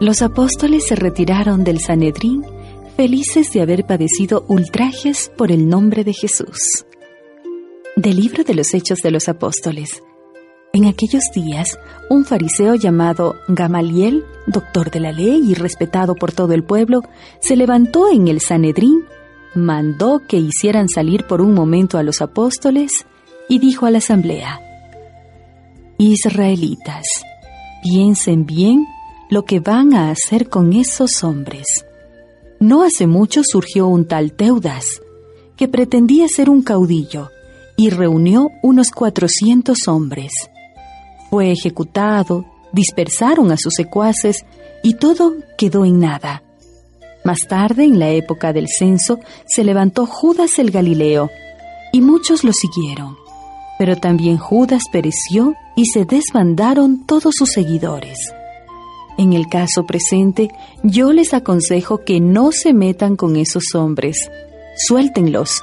los apóstoles se retiraron del Sanedrín felices de haber padecido ultrajes por el nombre de Jesús. Del libro de los Hechos de los Apóstoles. En aquellos días, un fariseo llamado Gamaliel, doctor de la ley y respetado por todo el pueblo, se levantó en el Sanedrín, mandó que hicieran salir por un momento a los apóstoles y dijo a la asamblea, Israelitas, piensen bien lo que van a hacer con esos hombres. No hace mucho surgió un tal Teudas, que pretendía ser un caudillo, y reunió unos cuatrocientos hombres. Fue ejecutado, dispersaron a sus secuaces, y todo quedó en nada. Más tarde, en la época del censo, se levantó Judas el Galileo, y muchos lo siguieron. Pero también Judas pereció y se desbandaron todos sus seguidores. En el caso presente, yo les aconsejo que no se metan con esos hombres. Suéltenlos,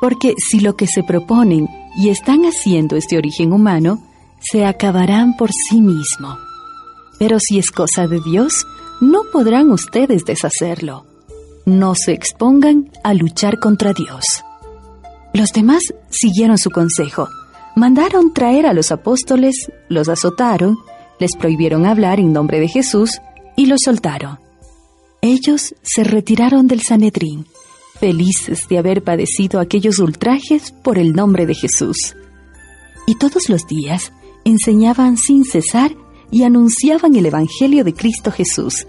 porque si lo que se proponen y están haciendo es de origen humano, se acabarán por sí mismo. Pero si es cosa de Dios, no podrán ustedes deshacerlo. No se expongan a luchar contra Dios. Los demás siguieron su consejo. Mandaron traer a los apóstoles, los azotaron les prohibieron hablar en nombre de Jesús y los soltaron. Ellos se retiraron del Sanedrín, felices de haber padecido aquellos ultrajes por el nombre de Jesús. Y todos los días enseñaban sin cesar y anunciaban el Evangelio de Cristo Jesús,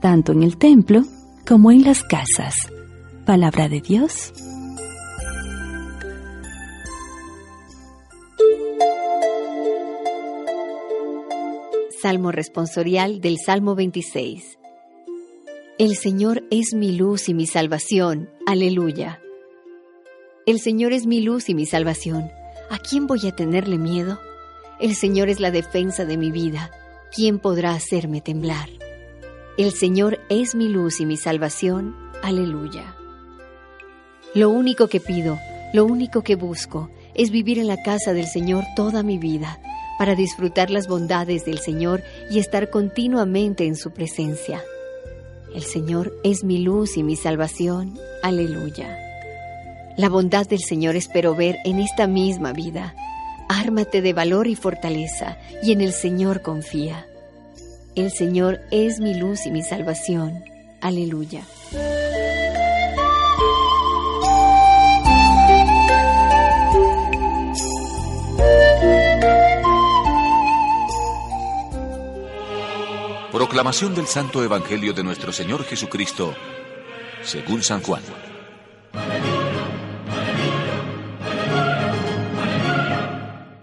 tanto en el templo como en las casas. Palabra de Dios. Salmo responsorial del Salmo 26. El Señor es mi luz y mi salvación. Aleluya. El Señor es mi luz y mi salvación. ¿A quién voy a tenerle miedo? El Señor es la defensa de mi vida. ¿Quién podrá hacerme temblar? El Señor es mi luz y mi salvación. Aleluya. Lo único que pido, lo único que busco, es vivir en la casa del Señor toda mi vida para disfrutar las bondades del Señor y estar continuamente en su presencia. El Señor es mi luz y mi salvación. Aleluya. La bondad del Señor espero ver en esta misma vida. Ármate de valor y fortaleza, y en el Señor confía. El Señor es mi luz y mi salvación. Aleluya. Proclamación del Santo Evangelio de nuestro Señor Jesucristo, según San Juan.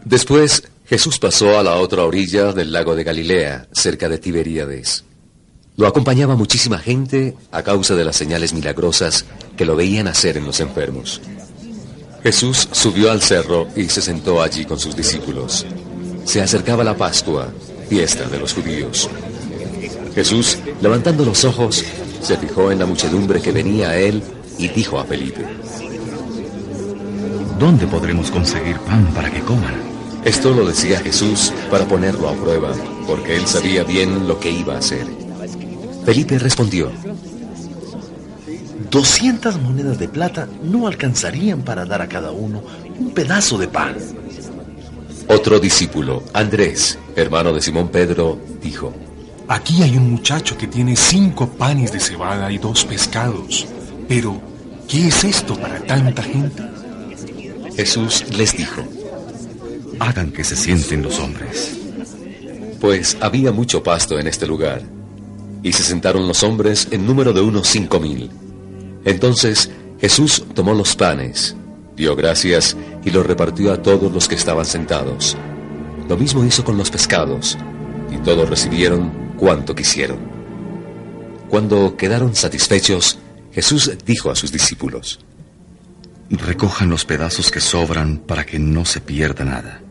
Después, Jesús pasó a la otra orilla del lago de Galilea, cerca de Tiberíades. Lo acompañaba muchísima gente a causa de las señales milagrosas que lo veían hacer en los enfermos. Jesús subió al cerro y se sentó allí con sus discípulos. Se acercaba la Pascua, fiesta de los judíos. Jesús, levantando los ojos, se fijó en la muchedumbre que venía a él y dijo a Felipe, ¿Dónde podremos conseguir pan para que coman? Esto lo decía Jesús para ponerlo a prueba, porque él sabía bien lo que iba a hacer. Felipe respondió, Doscientas monedas de plata no alcanzarían para dar a cada uno un pedazo de pan. Otro discípulo, Andrés, hermano de Simón Pedro, dijo, Aquí hay un muchacho que tiene cinco panes de cebada y dos pescados. Pero, ¿qué es esto para tanta gente? Jesús les dijo, Hagan que se sienten los hombres. pues había mucho pasto en este lugar. Y se sentaron los hombres en número de unos cinco mil. Entonces Jesús tomó los panes, dio gracias y los repartió a todos los que estaban sentados. Lo mismo hizo con los pescados, y todos recibieron cuanto quisieron. Cuando quedaron satisfechos, Jesús dijo a sus discípulos, Recojan los pedazos que sobran para que no se pierda nada.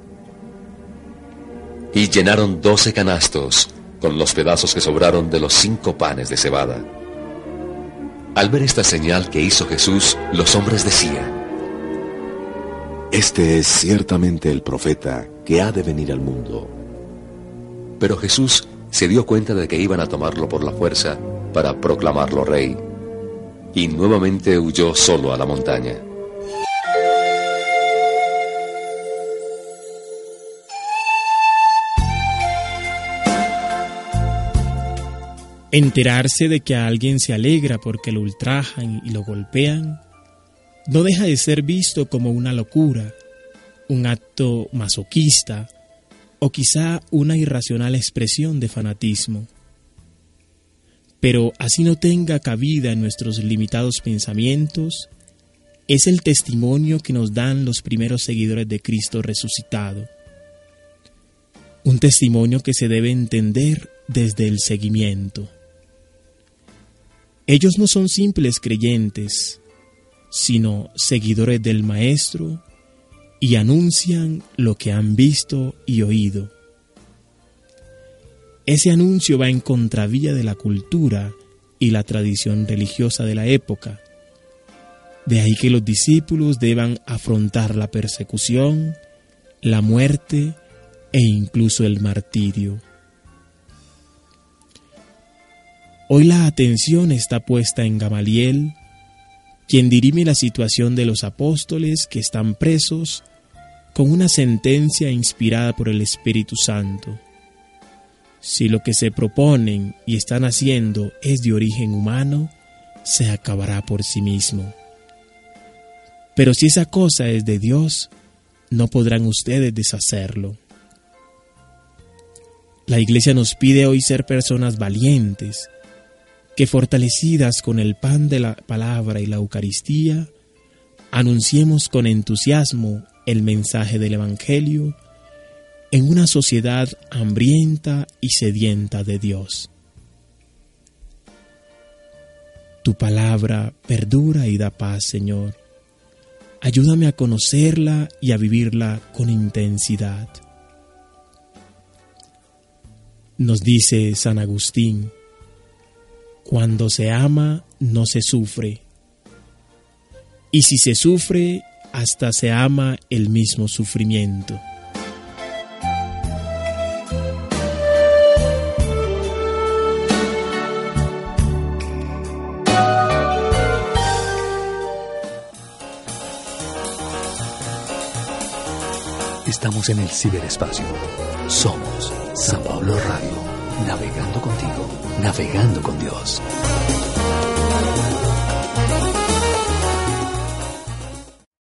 y llenaron doce canastos con los pedazos que sobraron de los cinco panes de cebada. Al ver esta señal que hizo Jesús, los hombres decían, Este es ciertamente el profeta que ha de venir al mundo. pero Jesús se dio cuenta de que iban a tomarlo por la fuerza para proclamarlo rey, y nuevamente huyó solo a la montaña. Enterarse de que a alguien se alegra porque lo ultrajan y lo golpean no deja de ser visto como una locura, un acto masoquista o quizá una irracional expresión de fanatismo. Pero así no tenga cabida en nuestros limitados pensamientos, es el testimonio que nos dan los primeros seguidores de Cristo resucitado. Un testimonio que se debe entender desde el seguimiento. Ellos no son simples creyentes, sino seguidores del Maestro y anuncian lo que han visto y oído. Ese anuncio va en contravía de la cultura y la tradición religiosa de la época. De ahí que los discípulos deban afrontar la persecución, la muerte e incluso el martirio. Hoy la atención está puesta en Gamaliel, quien dirime la situación de los apóstoles que están presos con una sentencia inspirada por el Espíritu Santo. Si lo que se proponen y están haciendo es de origen humano, se acabará por sí mismo. Pero si esa cosa es de Dios, no podrán ustedes deshacerlo. La iglesia nos pide hoy ser personas valientes, que fortalecidas con el pan de la palabra y la Eucaristía, anunciemos con entusiasmo el mensaje del Evangelio en una sociedad hambrienta y sedienta de Dios. Tu palabra perdura y da paz, Señor. Ayúdame a conocerla y a vivirla con intensidad. Nos dice San Agustín, cuando se ama no se sufre, y si se sufre, hasta se ama el mismo sufrimiento. Estamos en el ciberespacio. Somos San Pablo Radio, navegando contigo, navegando con Dios.